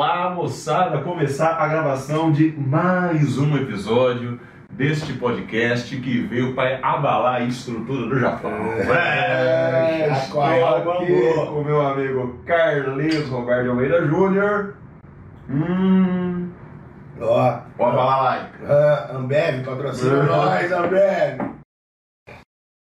Olá, moçada! Começar a gravação de mais um episódio deste podcast que veio para abalar a estrutura do Japão. É, É, estou o aqui com o meu amigo Carlinhos Roberto Almeida Júnior. Hum, Ó, o abalalaica. ah, Ambev, patrocina Uhum. nós, Ambev.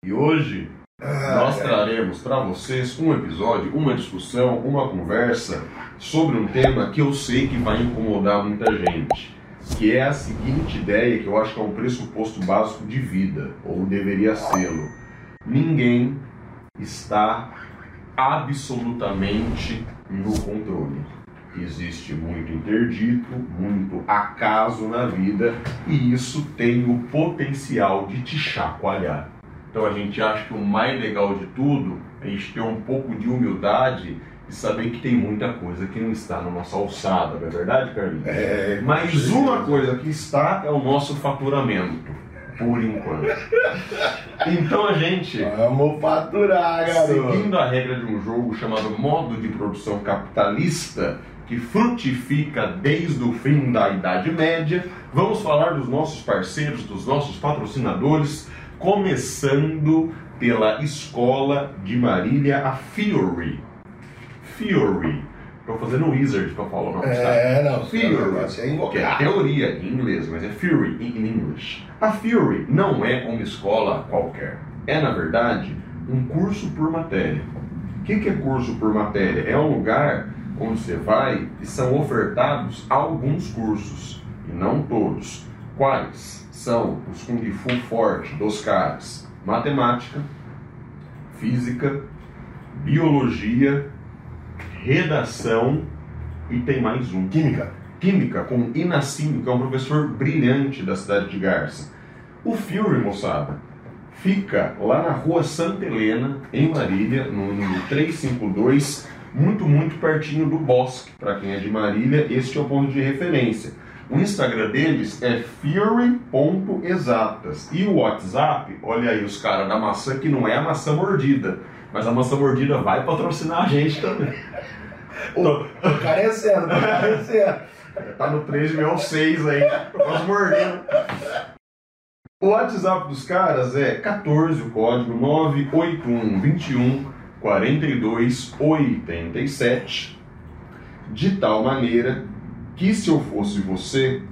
E hoje Ah, nós é. traremos para vocês um episódio, uma discussão, uma conversa sobre um tema que eu sei que vai incomodar muita gente, que é a seguinte ideia que eu acho que é um pressuposto básico de vida, ou deveria sê-lo. Ninguém está absolutamente no controle. Existe muito interdito, muito acaso na vida, e isso tem o potencial de te chacoalhar. Então a gente acha que o mais legal de tudo é a gente ter um pouco de humildade e saber que tem muita coisa que não está na nossa alçada, não é verdade, Carlinhos? É, Mas uma coisa que está é o nosso faturamento, por enquanto. Então a gente, Vamos faturar, garoto. seguindo a regra de um jogo chamado modo de produção capitalista, que frutifica desde o fim da Idade Média, vamos falar dos nossos parceiros, dos nossos patrocinadores, começando pela escola de Marília, a Fury. Fury. Estou fazendo Wizard para falar o nome? É, não, seu negócio é Que é invocar. teoria em inglês, mas é Fury in English. A Fury não é uma escola qualquer. É, na verdade, um curso por matéria. O que que é curso por matéria? É um lugar onde você vai e são ofertados alguns cursos, e não todos. Quais? São os Kung Fu Forte dos caras. Matemática, Física, Biologia, Redação e tem mais um. Química. Química com Inacínio, que é um professor brilhante da cidade de Garça. O Fury, moçada, fica lá na rua Santa Helena, em Marília, no número 352, muito, muito pertinho do bosque. Para quem é de Marília, este é o ponto de referência. O Instagram deles é fury.exatas. E o WhatsApp, olha aí os caras da maçã, que não é a maçã mordida, mas a maçã mordida vai patrocinar a gente também. Tô, tô carecendo, tô carecendo. Tá no 3.6 aí, quase mordendo. O WhatsApp dos caras é 14, o código 981 21 42 87, de tal maneira que se eu fosse você,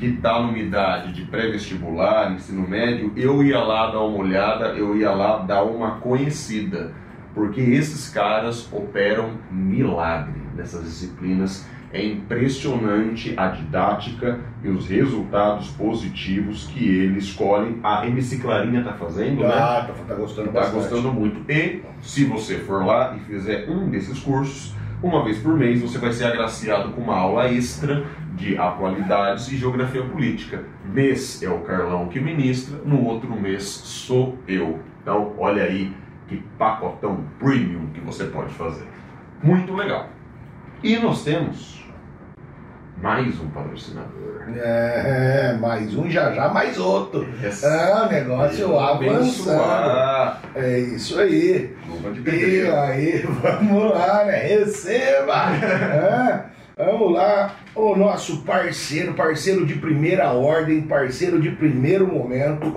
que tá numa idade de pré-vestibular, ensino médio, eu ia lá dar uma olhada, eu ia lá dar uma conhecida, porque esses caras operam milagre nessas disciplinas. É impressionante a didática e os resultados positivos que eles escolhem. A MC Clarinha tá fazendo, né? Ah, tá, tá gostando Tá bastante. gostando muito. E se você for lá e fizer um desses cursos, uma vez por mês você vai ser agraciado com uma aula extra de atualidades e geografia política. Mês é o Carlão que ministra, no outro mês sou eu. Então, olha aí que pacotão premium que você pode fazer. Muito legal. E nós temos mais um patrocinador. É, mais um, já já mais outro. Essa- Ah, o negócio avançando. Abençoar. É isso aí. E aí, vamos lá, né? Receba! É, vamos lá, o nosso parceiro, parceiro de primeira ordem, parceiro de primeiro momento,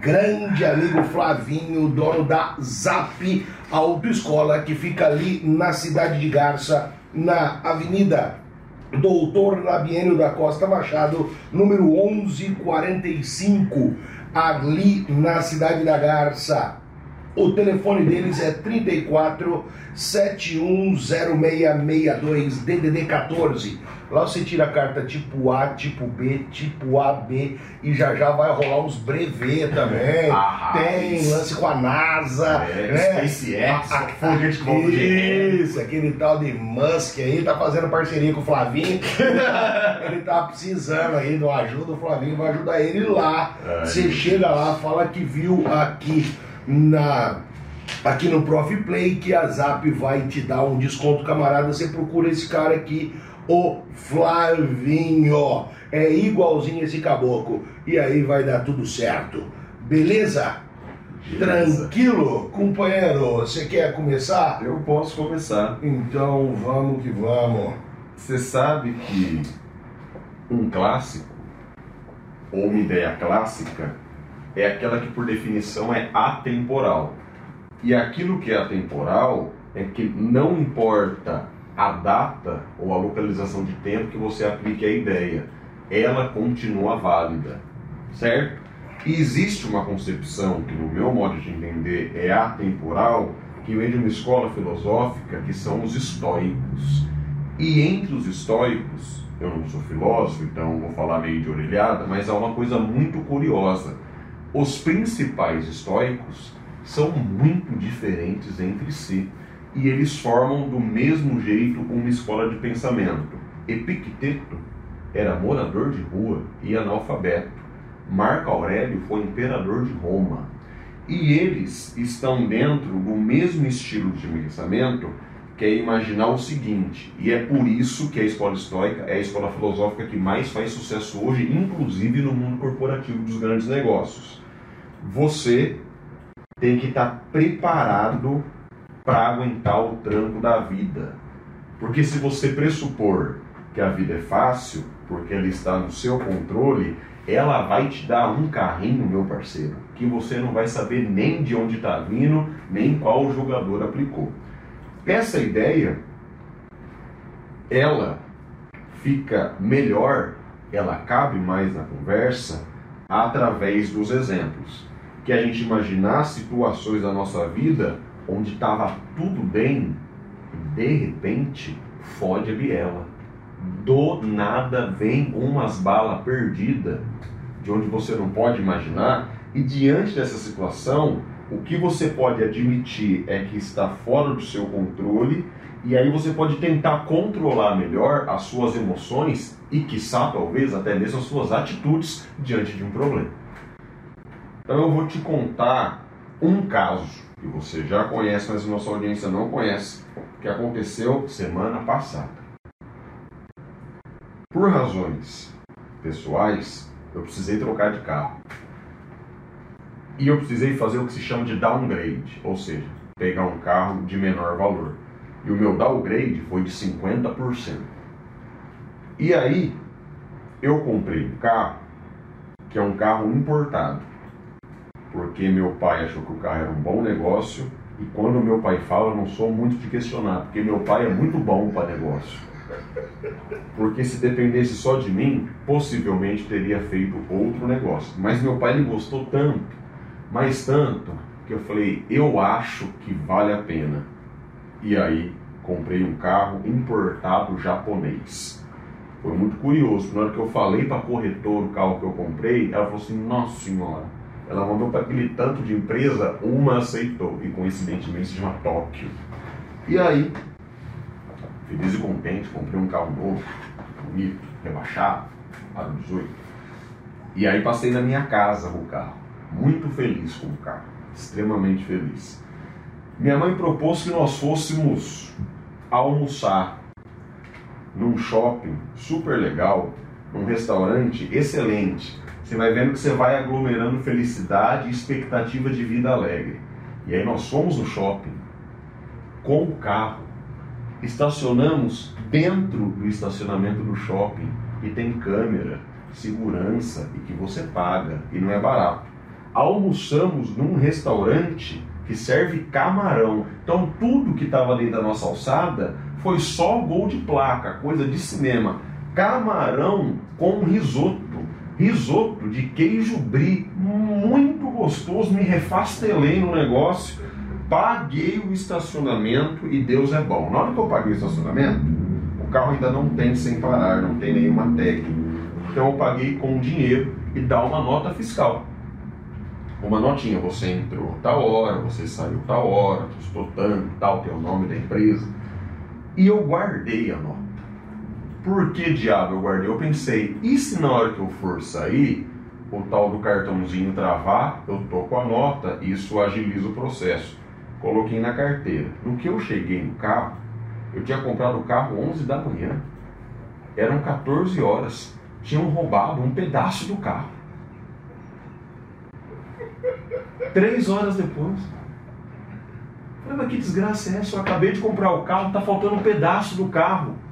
grande amigo Flavinho, dono da Zap Autoescola, que fica ali na cidade de Garça, na Avenida Doutor Labienio da Costa Machado, número 1145, ali na cidade da Garça. O telefone deles é 34 710662 DDD 14. Lá você tira a carta tipo A, tipo B, tipo AB e já já vai rolar uns brevet também. Ah, Tem isso. lance com a NASA, É, né? SpaceX, A- a- GM. Isso, aquele tal de Musk aí tá fazendo parceria com o Flavinho. ele tá precisando aí de uma ajuda, o Flavinho vai ajudar ele lá. Ai, Você chega lá, fala que viu aqui na aqui no Prof Play que a Zap vai te dar um desconto, camarada. Você procura esse cara aqui, o Flavinho. É igualzinho esse caboclo. E aí vai dar tudo certo. Beleza? Beleza. Tranquilo, companheiro? Você quer começar? Eu posso começar. Então vamos que vamos. Você sabe que um clássico, ou uma ideia clássica, é aquela que por definição é atemporal. E aquilo que é atemporal é que não importa a data ou a localização de tempo que você aplique a ideia, ela continua válida, certo? E existe uma concepção que, no meu modo de entender, é atemporal, que vem de uma escola filosófica que são os estoicos. E entre os estoicos, eu não sou filósofo, então vou falar meio de orelhada, mas há uma coisa muito curiosa. Os principais estoicos são muito diferentes entre si e eles formam do mesmo jeito uma escola de pensamento. Epicteto era morador de rua e analfabeto. Marco Aurélio foi imperador de Roma. E eles estão dentro do mesmo estilo de pensamento que é imaginar o seguinte, e é por isso que a escola estoica é a escola filosófica que mais faz sucesso hoje, inclusive no mundo corporativo dos grandes negócios. Você tem que estar preparado para aguentar o tranco da vida. Porque se você pressupor que a vida é fácil, porque ela está no seu controle, ela vai te dar um carrinho, meu parceiro, que você não vai saber nem de onde está vindo, nem qual jogador aplicou. Essa ideia, ela fica melhor, ela cabe mais na conversa através dos exemplos. Que a gente imaginar situações da nossa vida onde estava tudo bem de repente fode a biela. Do nada vem umas balas perdidas de onde você não pode imaginar, e diante dessa situação, o que você pode admitir é que está fora do seu controle, e aí você pode tentar controlar melhor as suas emoções e, quiçá, talvez até mesmo as suas atitudes diante de um problema. Então eu vou te contar um caso que você já conhece, mas nossa audiência não conhece, que aconteceu semana passada. Por razões pessoais, eu precisei trocar de carro. E eu precisei fazer o que se chama de downgrade, ou seja, pegar um carro de menor valor. E o meu downgrade foi de 50%. E aí, eu comprei um carro que é um carro importado porque meu pai achou que o carro era um bom negócio e quando meu pai fala, eu não sou muito de questionar, porque meu pai é muito bom para negócio. Porque se dependesse só de mim, possivelmente teria feito outro negócio. Mas meu pai ele gostou tanto, mas tanto, que eu falei, eu acho que vale a pena. E aí comprei um carro importado japonês. Foi muito curioso, na hora que eu falei para a corretora o carro que eu comprei, ela falou assim, nossa senhora, ela mandou para aquele tanto de empresa, uma aceitou, e coincidentemente se chama Tóquio. E aí, feliz e contente, comprei um carro novo, bonito, rebaixado, para 18. E aí passei na minha casa com o carro, muito feliz com o carro, extremamente feliz. Minha mãe propôs que nós fôssemos almoçar num shopping super legal, num restaurante excelente, você vai vendo que você vai aglomerando felicidade e expectativa de vida alegre. E aí nós fomos no shopping com o carro, estacionamos dentro do estacionamento do shopping e tem câmera, segurança e que você paga e não é barato. Almoçamos num restaurante que serve camarão. Então tudo que estava ali da nossa alçada foi só gol de placa, coisa de cinema. Camarão com risoto risoto de queijo brie, muito gostoso, me refastelei no negócio, paguei o estacionamento e Deus é bom. Na hora que eu paguei o estacionamento, o carro ainda não tem sem parar, não tem nenhuma técnica. Então eu paguei com dinheiro e dá uma nota fiscal. Uma notinha, você entrou tal hora, você saiu tal hora, custou tanto, tal, tem o nome da empresa. E eu guardei a nota. Por que diabo eu guardei? Eu pensei, e se na hora que eu for sair, o tal do cartãozinho travar, eu tô com a nota, isso agiliza o processo. Coloquei na carteira. No que eu cheguei no carro, eu tinha comprado o carro 11 da manhã. Eram 14 horas. Tinham roubado um pedaço do carro. Três horas depois. Falei, mas que desgraça é essa? Eu acabei de comprar o carro, tá faltando um pedaço do carro.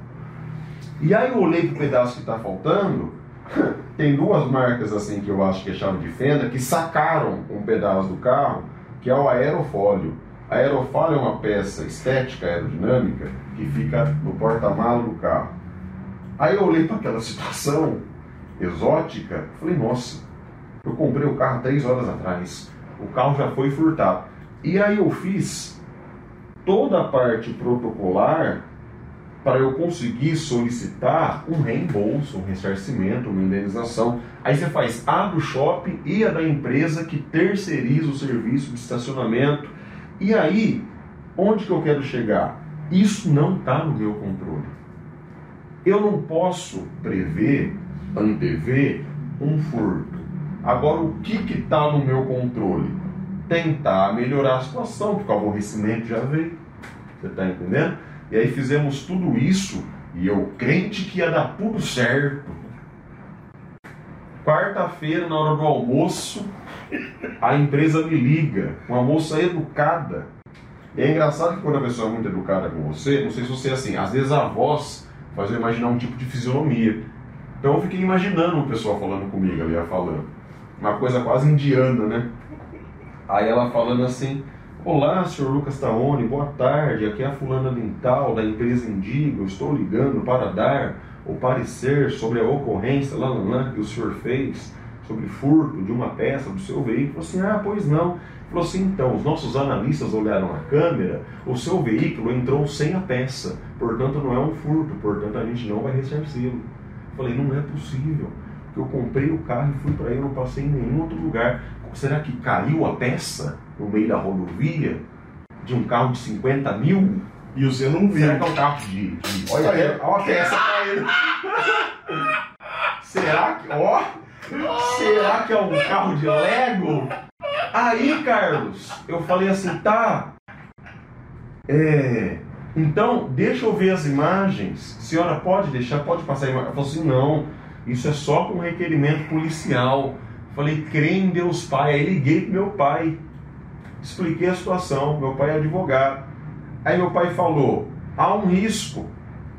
E aí eu olhei pro pedaço que está faltando, tem duas marcas assim que eu acho que é chave de fenda, que sacaram um pedaço do carro, que é o aerofólio. Aerofólio é uma peça estética aerodinâmica que fica no porta-malas do carro. Aí eu olhei para aquela situação exótica, falei, nossa, eu comprei o carro três horas atrás, o carro já foi furtado. E aí eu fiz toda a parte protocolar para eu conseguir solicitar um reembolso, um ressarcimento, uma indenização. Aí você faz a do shopping e a da empresa que terceiriza o serviço de estacionamento. E aí, onde que eu quero chegar? Isso não está no meu controle. Eu não posso prever, antever, um furto. Agora, o que está no meu controle? Tentar melhorar a situação, porque o aborrecimento já veio. Você está entendendo? E aí fizemos tudo isso e eu crente que ia dar tudo certo. Quarta-feira, na hora do almoço, a empresa me liga, uma moça educada. E é engraçado que quando a pessoa é muito educada com você, não sei se você é assim, às vezes a voz faz eu imaginar um tipo de fisionomia. Então eu fiquei imaginando o pessoal falando comigo, ali, falando. Uma coisa quase indiana, né? Aí ela falando assim, Olá, senhor Lucas Taone, boa tarde. Aqui é a fulana dental da empresa Indigo. Estou ligando para dar o parecer sobre a ocorrência lá, lá, lá, que o senhor fez sobre furto de uma peça do seu veículo. Assim, ah, pois não. Falou assim, então, os nossos analistas olharam a câmera, o seu veículo entrou sem a peça, portanto não é um furto, portanto a gente não vai ressarci-lo. Falei, não é possível, porque eu comprei o carro e fui para aí, não passei em nenhum outro lugar. Será que caiu a peça? No meio da rodovia de um carro de 50 mil e você não viu. Será que é um carro de. de... Olha, olha, peça pra ele. Será que. Ó! Será que é um carro de Lego? Aí, Carlos, eu falei assim, tá. É. Então, deixa eu ver as imagens. Senhora, pode deixar? Pode passar a imagem? Ela falou assim, não. Isso é só com requerimento policial. Falei, crê em Deus Pai. Aí liguei pro meu pai expliquei a situação, meu pai é advogado. Aí meu pai falou: há um risco,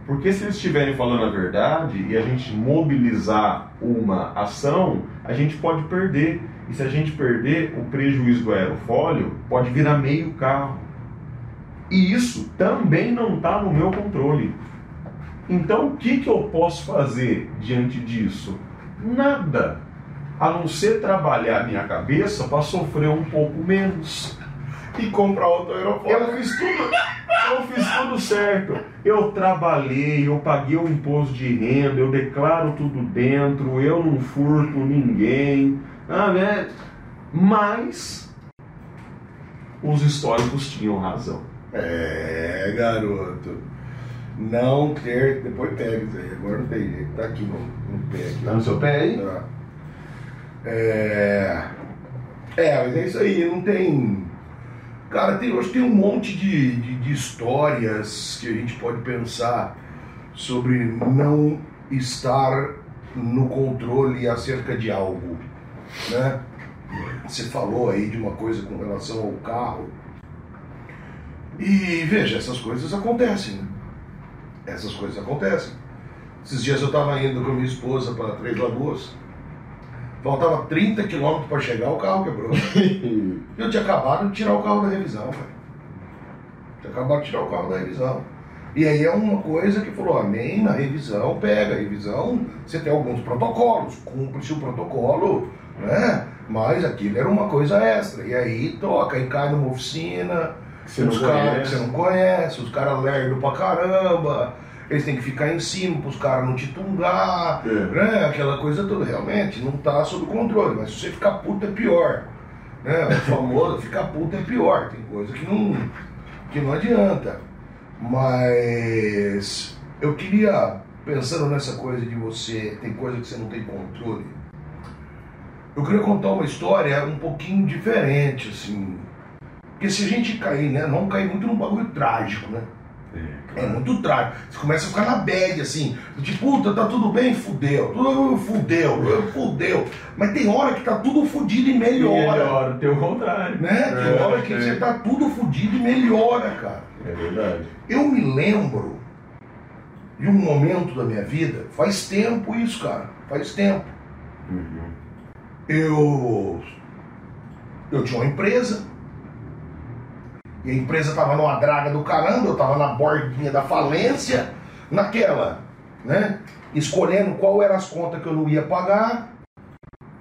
porque se eles estiverem falando a verdade e a gente mobilizar uma ação, a gente pode perder. E se a gente perder, o prejuízo do aerofólio pode virar meio carro. E isso também não está no meu controle. Então o que, que eu posso fazer diante disso? Nada a não ser trabalhar minha cabeça para sofrer um pouco menos. E comprar outro aeroporto. Eu fiz tudo, eu fiz tudo certo. Eu trabalhei, eu paguei o imposto de renda, eu declaro tudo dentro, eu não furto ninguém. Ah, né? Mas os históricos tinham razão. É, garoto. Não ter. Depois pega isso aí, agora não tem jeito. Tá aqui no, no pé. Aqui. Tá no seu pé aí? Tá. É, é, mas é isso aí, não tem. Cara, tem, hoje tem um monte de, de, de histórias que a gente pode pensar sobre não estar no controle acerca de algo, né? Você falou aí de uma coisa com relação ao carro. E veja, essas coisas acontecem. Né? Essas coisas acontecem. Esses dias eu estava indo com a minha esposa para Três Lagoas Faltava 30 quilômetros para chegar, o carro quebrou. eu tinha acabado de tirar o carro da revisão, velho. Tinha acabado de tirar o carro da revisão. E aí é uma coisa que falou, amém, na revisão, pega a revisão, você tem alguns protocolos, cumpre-se o protocolo, né? Mas aquilo era uma coisa extra. E aí toca, aí cai numa oficina, os caras que você não conhece, os caras lerdos pra caramba eles têm que ficar em cima para os caras não te tungar, é. né? aquela coisa toda. Realmente não está sob controle, mas se você ficar puto é pior. Né? O famoso ficar puto é pior, tem coisa que não, que não adianta. Mas eu queria, pensando nessa coisa de você, tem coisa que você não tem controle, eu queria contar uma história um pouquinho diferente, assim. Porque se a gente cair, né? Não cair muito num bagulho trágico, né? É, é muito trágico. Você começa a ficar na bad, assim. De puta, tá tudo bem? Fudeu. Tudo fudeu, fudeu. Mas tem hora que tá tudo fudido e melhora. Melhora, tem o contrário. Né? Tem é, hora que é. você tá tudo fudido e melhora, cara. É verdade. Eu me lembro de um momento da minha vida, faz tempo isso, cara, faz tempo. Uhum. Eu, eu tinha uma empresa, e a empresa estava numa draga do caramba, eu estava na bordinha da falência, naquela, né? Escolhendo qual eram as contas que eu não ia pagar,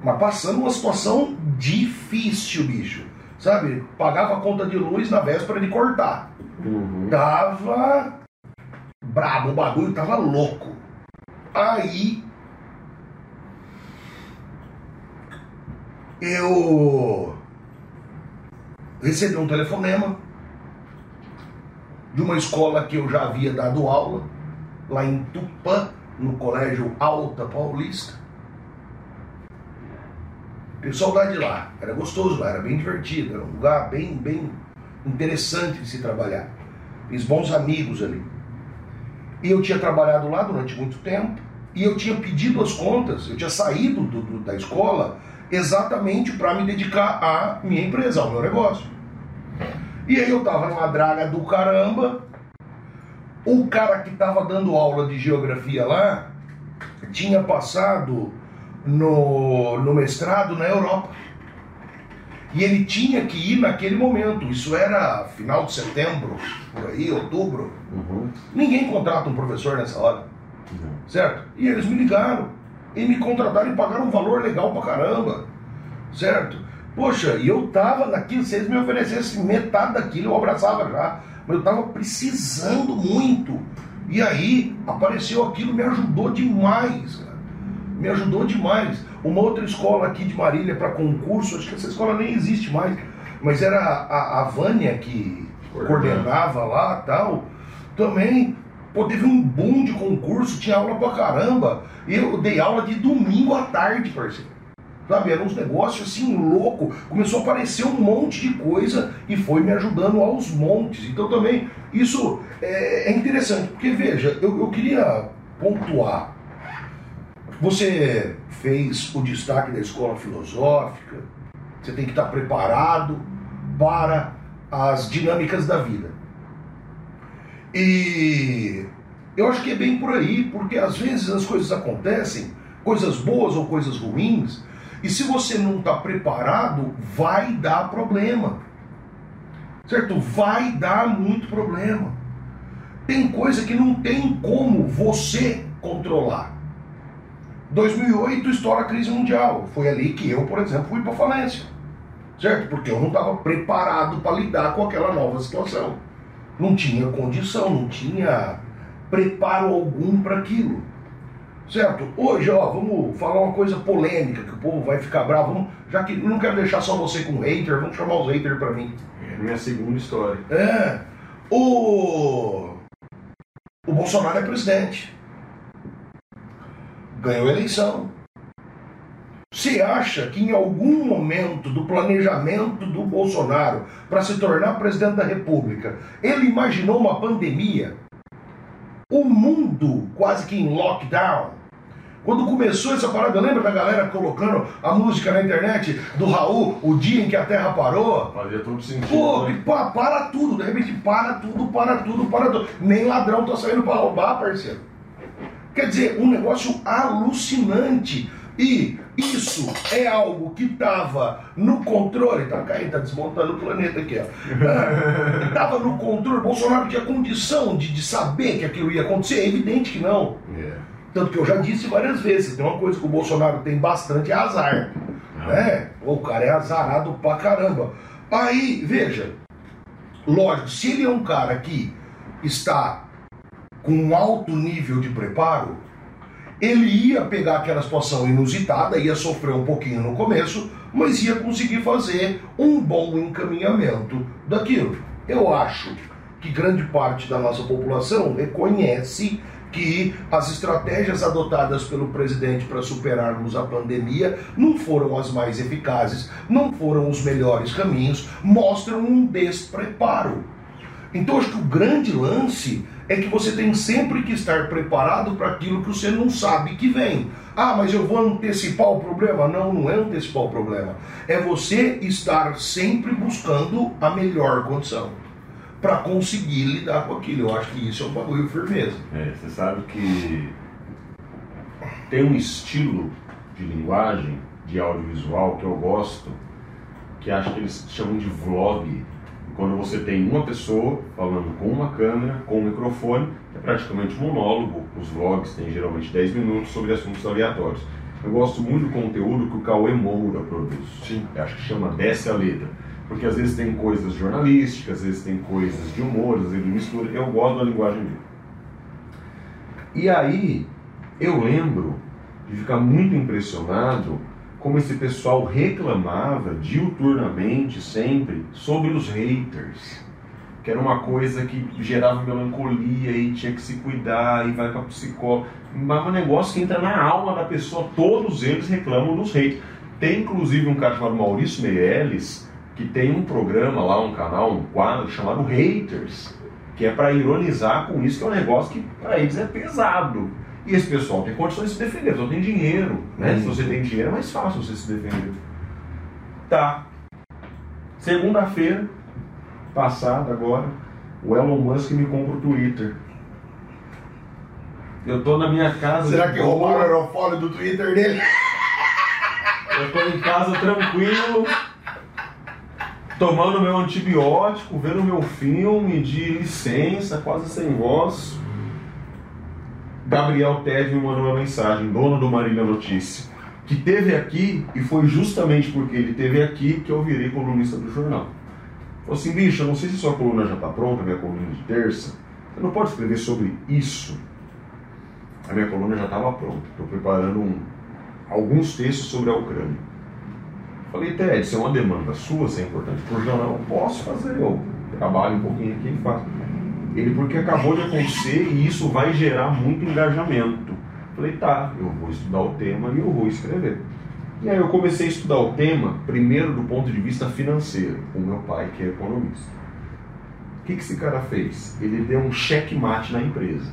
mas passando uma situação difícil, bicho. Sabe? Pagava a conta de luz na véspera de cortar. Uhum. Tava brabo, o bagulho tava louco. Aí eu recebi um telefonema de uma escola que eu já havia dado aula, lá em Tupã, no Colégio Alta Paulista. Tenho saudade lá, era gostoso lá, era bem divertido, era um lugar bem, bem interessante de se trabalhar. Fiz bons amigos ali. E eu tinha trabalhado lá durante muito tempo, e eu tinha pedido as contas, eu tinha saído do, do, da escola exatamente para me dedicar à minha empresa, ao meu negócio. E aí eu tava numa draga do caramba. O cara que tava dando aula de geografia lá tinha passado no, no mestrado na Europa. E ele tinha que ir naquele momento. Isso era final de setembro, por aí, outubro. Uhum. Ninguém contrata um professor nessa hora, Não. certo? E eles me ligaram. E me contrataram e pagaram um valor legal pra caramba, certo? Poxa, e eu tava naquilo, se eles me oferecessem metade daquilo, eu abraçava já. Mas eu tava precisando muito. E aí apareceu aquilo, me ajudou demais, cara. Me ajudou demais. Uma outra escola aqui de Marília para concurso, acho que essa escola nem existe mais, mas era a, a Vânia que coordenava lá tal. Também, pô, teve um boom de concurso, tinha aula pra caramba. Eu dei aula de domingo à tarde, parceiro. Sabe, eram uns negócios assim louco. Começou a aparecer um monte de coisa e foi me ajudando aos montes. Então também isso é, é interessante, porque veja, eu, eu queria pontuar. Você fez o destaque da escola filosófica, você tem que estar preparado para as dinâmicas da vida. E eu acho que é bem por aí, porque às vezes as coisas acontecem, coisas boas ou coisas ruins, e se você não está preparado, vai dar problema. Certo? Vai dar muito problema. Tem coisa que não tem como você controlar. 2008 estoura a crise mundial. Foi ali que eu, por exemplo, fui para falência. Certo? Porque eu não estava preparado para lidar com aquela nova situação. Não tinha condição, não tinha preparo algum para aquilo. Certo? Hoje, ó, vamos falar uma coisa polêmica que o povo vai ficar bravo. Vamos, já que não quero deixar só você com hater, vamos chamar os haters para mim. É minha segunda história. É. O. O Bolsonaro é presidente. Ganhou a eleição. Você acha que em algum momento do planejamento do Bolsonaro para se tornar presidente da República, ele imaginou uma pandemia? O mundo quase que em lockdown. Quando começou essa parada, lembra da galera colocando a música na internet do Raul, o dia em que a Terra parou? Fazia todo sentido. Pô, né? pa- para tudo, de repente para tudo, para tudo, para tudo. Nem ladrão tá saindo para roubar, parceiro. Quer dizer, um negócio alucinante. E isso é algo que estava no controle. Tá caindo, tá desmontando o planeta aqui, ó. Estava no controle. Bolsonaro tinha condição de, de saber que aquilo ia acontecer? É evidente que não. É. Tanto que eu já disse várias vezes, tem uma coisa que o Bolsonaro tem bastante é azar. Né? O cara é azarado pra caramba. Aí, veja, lógico, se ele é um cara que está com um alto nível de preparo, ele ia pegar aquela situação inusitada, ia sofrer um pouquinho no começo, mas ia conseguir fazer um bom encaminhamento daquilo. Eu acho que grande parte da nossa população reconhece que as estratégias adotadas pelo presidente para superarmos a pandemia não foram as mais eficazes, não foram os melhores caminhos, mostram um despreparo. Então acho que o grande lance é que você tem sempre que estar preparado para aquilo que você não sabe que vem. Ah, mas eu vou antecipar o problema? Não, não é antecipar o problema. É você estar sempre buscando a melhor condição. Para conseguir lidar com aquilo. Eu acho que isso é um bagulho firmeza. É, você sabe que tem um estilo de linguagem, de audiovisual que eu gosto, que acho que eles chamam de vlog. Quando você tem uma pessoa falando com uma câmera, com um microfone, é praticamente um monólogo. Os vlogs têm geralmente 10 minutos sobre assuntos aleatórios. Eu gosto muito do conteúdo que o Cauê Moura produz. Sim. Eu acho que chama Desce a Letra. Porque às vezes tem coisas jornalísticas, às vezes tem coisas de humor, às vezes ele mistura. Eu gosto da linguagem dele. E aí, eu lembro de ficar muito impressionado como esse pessoal reclamava diuturnamente, sempre, sobre os haters. Que era uma coisa que gerava melancolia e tinha que se cuidar e vai para psicólogo. Mas um negócio que entra na alma da pessoa, todos eles reclamam dos haters. Tem inclusive um cara chamado Maurício Meirelles, que tem um programa lá, um canal, um quadro chamado Haters, que é para ironizar com isso, que é um negócio que para eles é pesado. E esse pessoal tem condições de se defender, pessoal tem dinheiro. Né? Se você tem dinheiro é mais fácil você se defender. Tá. Segunda-feira, passada agora, o Elon Musk me compra o Twitter. Eu tô na minha casa. Será que roubaram o aerofólio do Twitter dele? Eu tô em casa tranquilo, tomando meu antibiótico, vendo meu filme de licença, quase sem voz. Gabriel Ted me mandou uma mensagem, dono do Marília Notícia, que teve aqui e foi justamente porque ele teve aqui que eu virei colunista do jornal. Falou assim, bicho, eu não sei se sua coluna já está pronta, minha coluna de terça. Você não pode escrever sobre isso. A minha coluna já estava pronta. Estou preparando um, alguns textos sobre a Ucrânia. Falei, Ted, isso é uma demanda sua, se é importante para o jornal, eu posso fazer. Eu trabalho um pouquinho aqui e faço. Ele, porque acabou de acontecer e isso vai gerar muito engajamento. Falei, tá, eu vou estudar o tema e eu vou escrever. E aí eu comecei a estudar o tema, primeiro do ponto de vista financeiro, com meu pai, que é economista. O que, que esse cara fez? Ele deu um checkmate na empresa.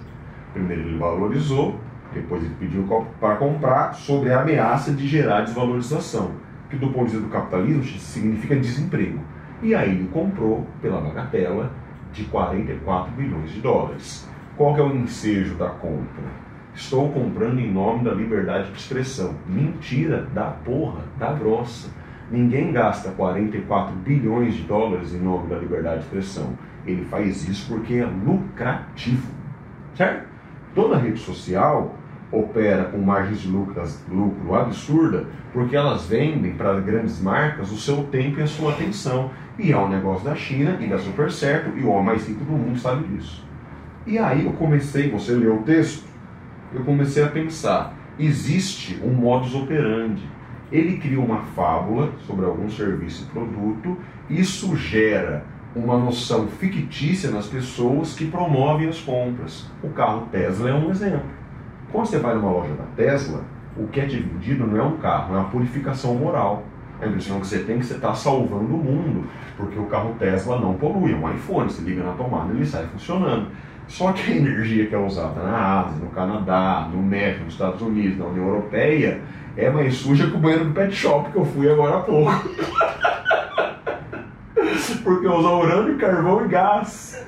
Primeiro ele valorizou, depois ele pediu para comprar sobre a ameaça de gerar desvalorização, que do ponto de vista do capitalismo significa desemprego. E aí comprou pela bagatela de 44 bilhões de dólares. Qual é o ensejo da compra? Estou comprando em nome da liberdade de expressão. Mentira da porra, da grossa. Ninguém gasta 44 bilhões de dólares em nome da liberdade de expressão. Ele faz isso porque é lucrativo. Certo? Toda rede social opera com margens de lucro, lucro absurda porque elas vendem para grandes marcas o seu tempo e a sua atenção. E é um negócio da China e dá super certo, e o homem mais rico do mundo sabe disso. E aí eu comecei, você leu o texto, eu comecei a pensar, existe um modus operandi. Ele cria uma fábula sobre algum serviço e produto, isso gera uma noção fictícia nas pessoas que promovem as compras. O carro Tesla é um exemplo. Quando você vai numa loja da Tesla, o que é te vendido não é um carro, é uma purificação moral. A impressão que você tem é que você está salvando o mundo, porque o carro Tesla não polui, é um iPhone, você liga na tomada e ele sai funcionando. Só que a energia que é usada na Ásia, no Canadá, no México, nos Estados Unidos, na União Europeia, é mais suja que o banheiro do pet shop que eu fui agora há pouco. porque usa urânio, carvão e gás.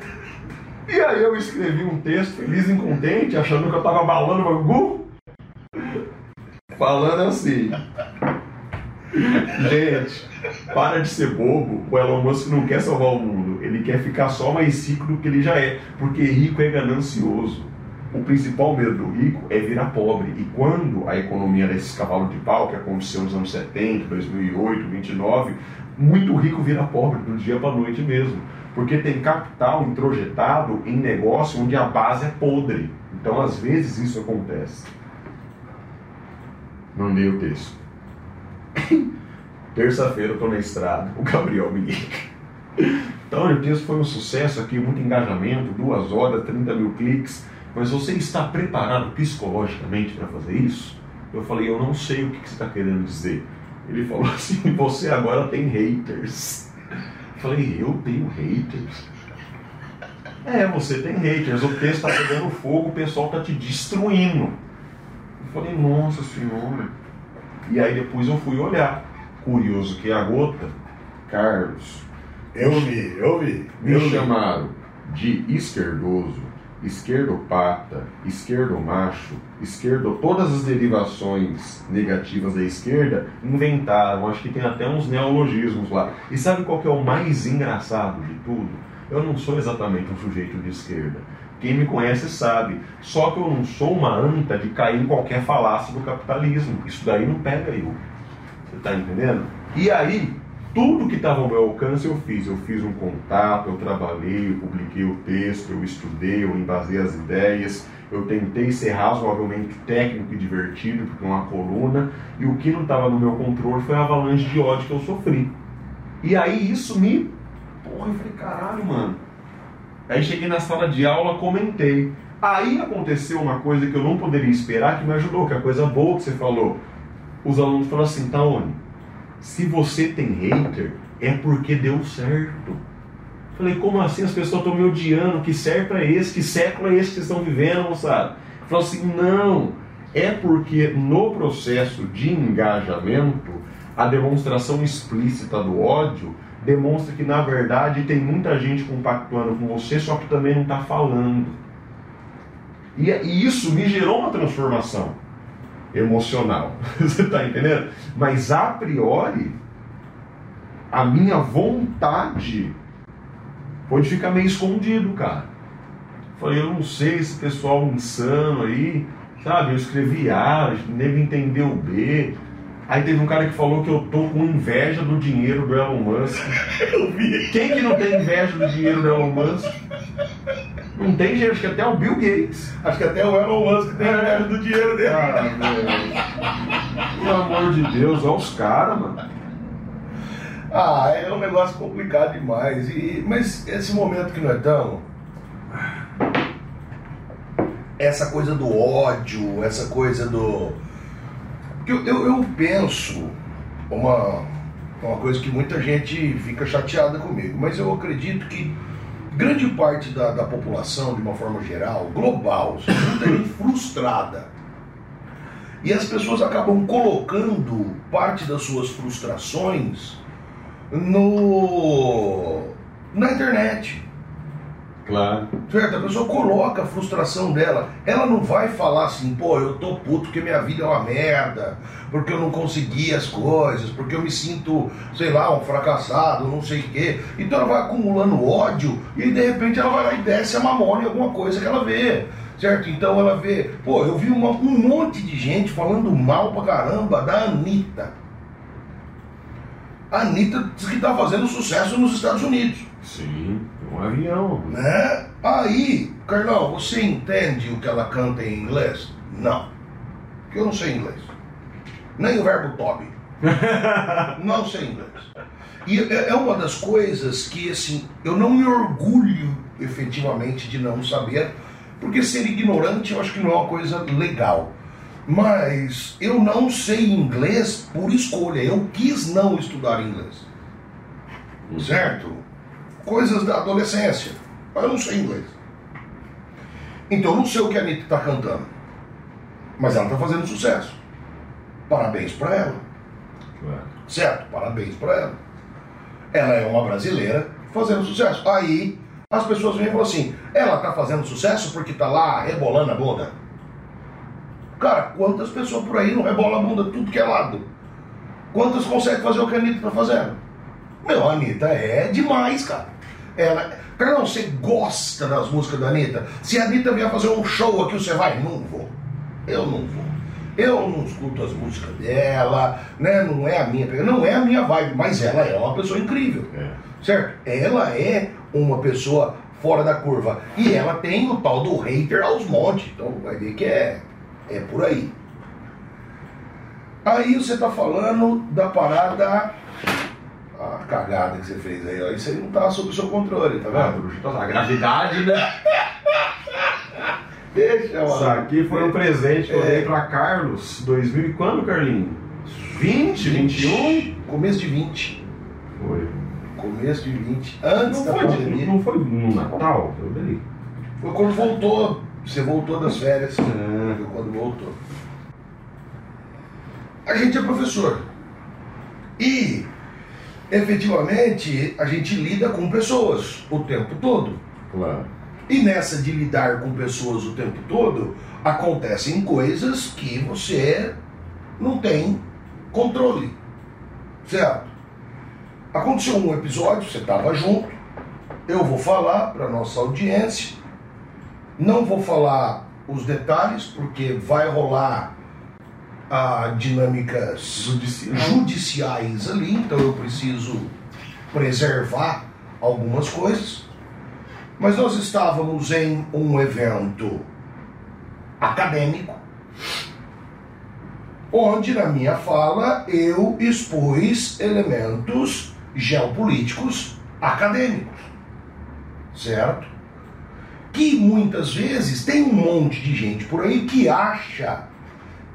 E aí eu escrevi um texto feliz e contente, achando que eu estava balando o bagulho. Falando assim. Gente, para de ser bobo. O Elon Musk não quer salvar o mundo. Ele quer ficar só mais rico do que ele já é. Porque rico é ganancioso. O principal medo do rico é virar pobre. E quando a economia desses cavalos de pau, que aconteceu nos anos 70, 2008, 29, muito rico vira pobre do dia para noite mesmo. Porque tem capital introjetado em negócio onde a base é podre. Então, às vezes, isso acontece. Mandei o texto. Terça-feira eu tô na estrada, o Gabriel me liga. Então o texto foi um sucesso aqui, muito engajamento, duas horas, 30 mil cliques. Mas você está preparado psicologicamente para fazer isso? Eu falei, eu não sei o que você está querendo dizer. Ele falou assim, você agora tem haters. Eu falei, eu tenho haters? É, você tem haters, o texto está pegando fogo, o pessoal está te destruindo. Eu falei, nossa senhora. E aí depois eu fui olhar. Curioso que a gota, Carlos, Eu vi, eu vi. Me Eu vi. chamaram de esquerdoso, esquerdopata, esquerdomacho, esquerdo. Todas as derivações negativas da esquerda inventaram. Acho que tem até uns neologismos lá. E sabe qual que é o mais engraçado de tudo? Eu não sou exatamente um sujeito de esquerda. Quem me conhece sabe. Só que eu não sou uma anta de cair em qualquer falácia do capitalismo. Isso daí não pega eu. Você tá entendendo? E aí, tudo que estava ao meu alcance eu fiz. Eu fiz um contato, eu trabalhei, eu publiquei o texto, eu estudei, eu embasei as ideias, eu tentei ser razoavelmente técnico e divertido, porque é uma coluna, e o que não estava no meu controle foi a avalanche de ódio que eu sofri. E aí isso me. Porra, eu falei, caralho, mano. Aí cheguei na sala de aula, comentei. Aí aconteceu uma coisa que eu não poderia esperar que me ajudou, que é a coisa boa que você falou. Os alunos falaram assim, Taone, se você tem hater, é porque deu certo. Falei, como assim as pessoas estão me odiando? Que século é esse? Que século é esse que estão vivendo, moçada? Falou assim, não, é porque no processo de engajamento, a demonstração explícita do ódio demonstra que na verdade tem muita gente compactuando com você, só que também não está falando. E isso me gerou uma transformação emocional. Você está entendendo? Mas a priori, a minha vontade pode ficar meio escondido, cara. Falei, eu não sei esse pessoal insano aí, sabe? Eu escrevi A, o nego entendeu B. Aí teve um cara que falou que eu tô com inveja do dinheiro do Elon Musk. Eu vi. Quem que não tem inveja do dinheiro do Elon Musk? Não tem gente, acho que até o Bill Gates. Acho que até o Elon Musk tem inveja do dinheiro dele. Ah. Pelo amor de Deus, olha os caras, mano. Ah, é um negócio complicado demais. E, mas esse momento que nós estamos. Essa coisa do ódio, essa coisa do. Eu, eu, eu penso uma, uma coisa que muita gente fica chateada comigo, mas eu acredito que grande parte da, da população, de uma forma geral, global, muita gente frustrada. E as pessoas acabam colocando parte das suas frustrações no na internet. Claro. Certo? A pessoa coloca a frustração dela. Ela não vai falar assim, pô, eu tô puto porque minha vida é uma merda, porque eu não consegui as coisas, porque eu me sinto, sei lá, um fracassado, não sei o quê. Então ela vai acumulando ódio e de repente ela vai lá e desce a mamona em alguma coisa que ela vê. Certo? Então ela vê, pô, eu vi uma- um monte de gente falando mal pra caramba da Anitta. A Anitta diz que tá fazendo sucesso nos Estados Unidos. Sim, um avião. Né? Aí, Carlão, você entende o que ela canta em inglês? Não. Porque eu não sei inglês. Nem o verbo tobe. não sei inglês. E é é uma das coisas que, assim, eu não me orgulho efetivamente de não saber, porque ser ignorante eu acho que não é uma coisa legal. Mas eu não sei inglês por escolha. Eu quis não estudar inglês. Certo? Coisas da adolescência. Mas eu não sei inglês. Então eu não sei o que a Anitta está cantando. Mas ela está fazendo sucesso. Parabéns para ela. Certo? Parabéns para ela. Ela é uma brasileira fazendo sucesso. Aí as pessoas vêm e falam assim: ela tá fazendo sucesso porque tá lá rebolando a bunda. Cara, quantas pessoas por aí não rebolam a bunda tudo que é lado? Quantas conseguem fazer o que a Anitta tá fazendo? Meu, a Anitta é demais, cara. Ela. Carlão, você gosta das músicas da Anitta? Se a Anitta vier fazer um show aqui, você vai? Não vou. Eu não vou. Eu não escuto as músicas dela, né? Não é a minha, não é a minha vibe, mas ela é uma pessoa incrível, É. certo? Ela é uma pessoa fora da curva e ela tem o tal do hater aos montes, então vai ver que é é por aí. Aí você tá falando da parada a cagada que você fez aí, ó. Isso aí não tá sob o seu controle, tá Ah, vendo? bruxa, tá- a gravidade, né? Deixa, mano. Isso aqui foi um presente que eu É. dei pra Carlos. 2000 e quando, Carlinhos? 20, 21? Começo de 20. Foi. Começo de 20. Antes Não da foi, pandemia. não foi no Natal? Foi dele. Foi quando voltou. Você voltou das férias. É. Foi quando voltou. A gente é professor. E efetivamente a gente lida com pessoas o tempo todo. Claro. E nessa de lidar com pessoas o tempo todo, acontecem coisas que você não tem controle. Certo? Aconteceu um episódio, você estava junto, eu vou falar para nossa audiência, não vou falar os detalhes, porque vai rolar ah, dinâmicas Judicial. judiciais ali, então eu preciso preservar algumas coisas. Mas nós estávamos em um evento acadêmico, onde na minha fala eu expus elementos geopolíticos acadêmicos, certo? Que muitas vezes tem um monte de gente por aí que acha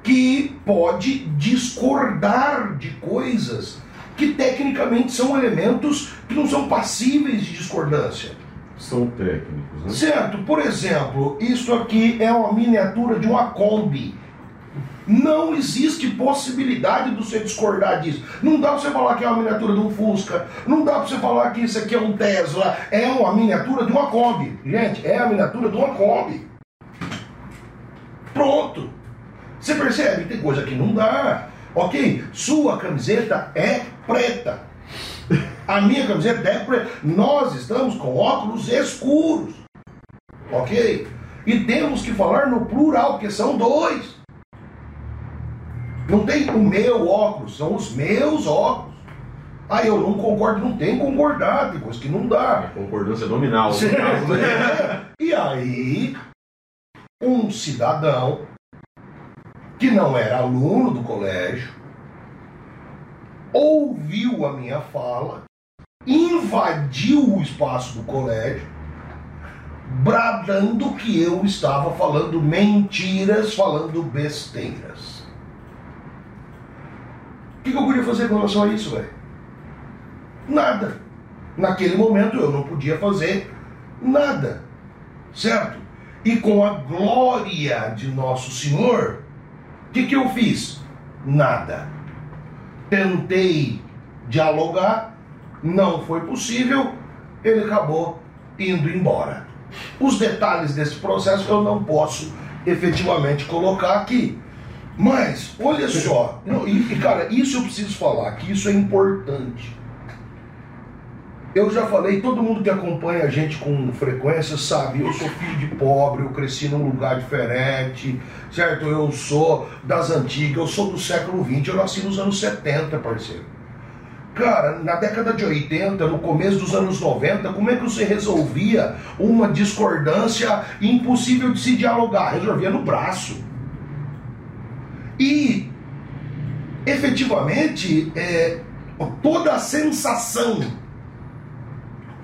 que pode discordar de coisas que tecnicamente são elementos que não são passíveis de discordância. São técnicos, né? Certo? Por exemplo, isso aqui é uma miniatura de uma Kombi. Não existe possibilidade de você discordar disso. Não dá pra você falar que é uma miniatura de um Fusca. Não dá pra você falar que isso aqui é um Tesla. É uma miniatura de uma Kombi. Gente, é a miniatura de uma Kombi. Pronto. Você percebe? Tem coisa que não dá. Ok? Sua camiseta é preta. A minha camiseta é preta. Nós estamos com óculos escuros. Ok? E temos que falar no plural, porque são dois. Não tem o meu óculos, são os meus óculos. Ah, eu não concordo, não tem que concordar, tem coisa que não dá. Concordância nominal. né? É. E aí, um cidadão que não era aluno do colégio ouviu a minha fala, invadiu o espaço do colégio, bradando que eu estava falando mentiras, falando besteiras. O que, eu podia fazer com relação a isso, velho? Nada. Naquele momento eu não podia fazer nada. Certo? E com a glória de Nosso Senhor, o que, que eu fiz? Nada. Tentei dialogar, não foi possível, ele acabou indo embora. Os detalhes desse processo eu não posso efetivamente colocar aqui. Mas, olha só, não, e, e, cara, isso eu preciso falar, que isso é importante. Eu já falei, todo mundo que acompanha a gente com frequência sabe, eu sou filho de pobre, eu cresci num lugar diferente, certo? Eu sou das antigas, eu sou do século XX, eu nasci nos anos 70, parceiro. Cara, na década de 80, no começo dos anos 90, como é que você resolvia uma discordância impossível de se dialogar? Resolvia no braço. E, efetivamente, é, toda a sensação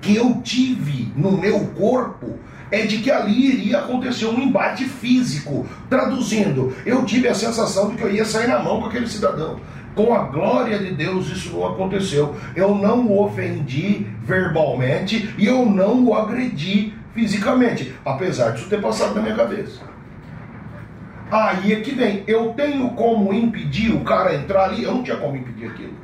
que eu tive no meu corpo é de que ali iria acontecer um embate físico. Traduzindo, eu tive a sensação de que eu ia sair na mão com aquele cidadão. Com a glória de Deus, isso não aconteceu. Eu não o ofendi verbalmente e eu não o agredi fisicamente, apesar disso ter passado na minha cabeça. Aí é que vem, eu tenho como impedir o cara entrar ali? Eu não tinha como impedir aquilo.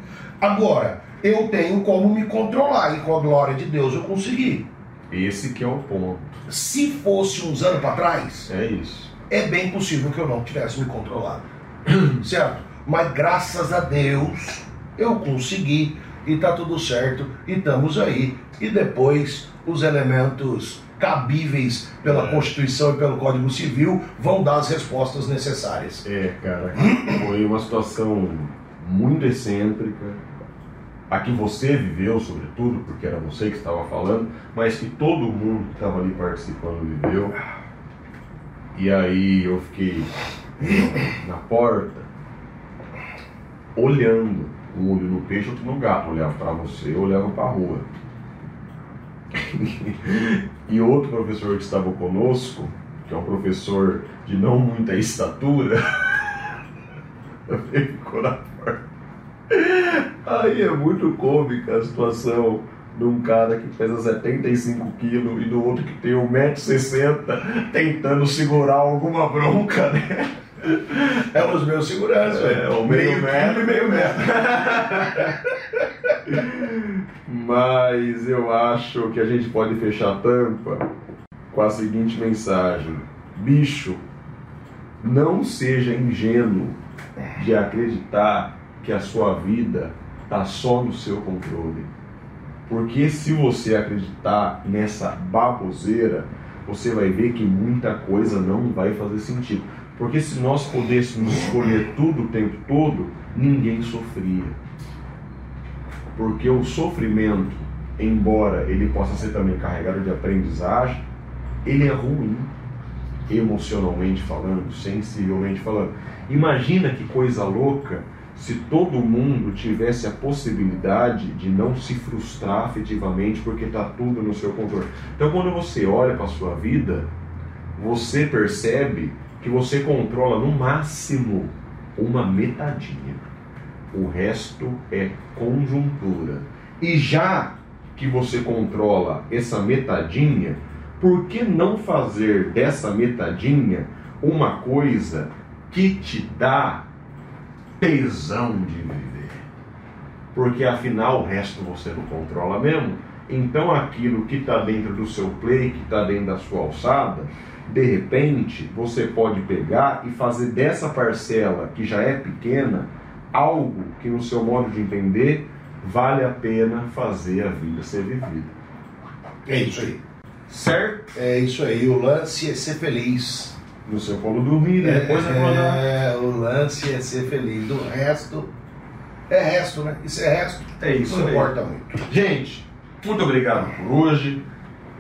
Agora, eu tenho como me controlar e com a glória de Deus eu consegui. Esse que é o ponto. Se fosse uns anos para trás, É isso. é bem possível que eu não tivesse me controlado. certo? Mas graças a Deus eu consegui e tá tudo certo e estamos aí. E depois os elementos cabíveis pela É. Constituição e pelo Código Civil vão dar as respostas necessárias. É, cara, foi uma situação muito excêntrica. A que você viveu, sobretudo, porque era você que estava falando, mas que todo mundo que estava ali participando viveu. E aí eu fiquei na porta, olhando, um olho no peixe, outro no gato. Olhava para você, olhava para a rua. e outro professor que estava conosco, que é um professor de não muita estatura, ficou na. Aí é muito cômica a situação de um cara que pesa 75 quilos e do outro que tem 1,60m tentando segurar alguma bronca, né? É os meus seguranças, É, o meio metro quilo e meio metro. Mas eu acho que a gente pode fechar a tampa com a seguinte mensagem: bicho, não seja ingênuo de acreditar que a sua vida está só no seu controle. Porque se você acreditar nessa baboseira, você vai ver que muita coisa não vai fazer sentido. Porque se nós pudéssemos escolher tudo o tempo todo, ninguém sofria. Porque o sofrimento, embora ele possa ser também carregado de aprendizagem, ele é ruim, emocionalmente falando, sensivelmente falando. Imagina que coisa louca se todo mundo tivesse a possibilidade de não se frustrar afetivamente porque está tudo no seu controle. Então, quando você olha para a sua vida, você percebe que você controla no máximo uma metadinha. O resto é conjuntura. E já que você controla essa metadinha, por que não fazer dessa metadinha uma coisa que te dá tesão de viver? Porque afinal o resto você não controla mesmo. Então aquilo que está dentro do seu play, que está dentro da sua alçada, de repente você pode pegar e fazer dessa parcela que já é pequena algo que no seu modo de entender vale a pena fazer a vida ser vivida. É isso aí. Certo? É isso aí. O lance é ser feliz. No seu colo dormir, né? depois acordar. É, o lance é ser feliz. Do resto, é resto, né? Isso é resto. É isso Não aí. importa muito. Gente, muito obrigado por hoje.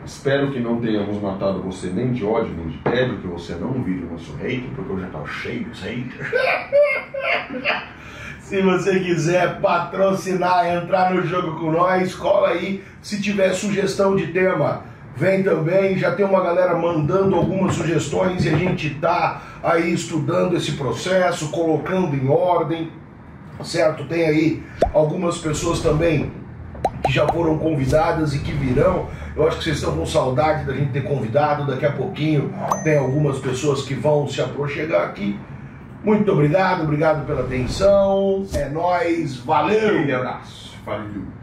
Espero que não tenhamos matado você nem de ódio nem de tédio, que você não vire o nosso hater, porque eu já estou cheio de haters. Se você quiser patrocinar, entrar no jogo com nós, cola aí. Se tiver sugestão de tema, vem também. Já tem uma galera mandando algumas sugestões e a gente tá aí estudando esse processo, colocando em ordem, certo? Tem aí algumas pessoas também que já foram convidadas e que virão. Eu acho que vocês estão com saudade da gente ter convidado. Daqui a pouquinho tem algumas pessoas que vão se aproximar aqui. Muito obrigado, obrigado pela atenção. É nóis, valeu! Aquele abraço. Valeu.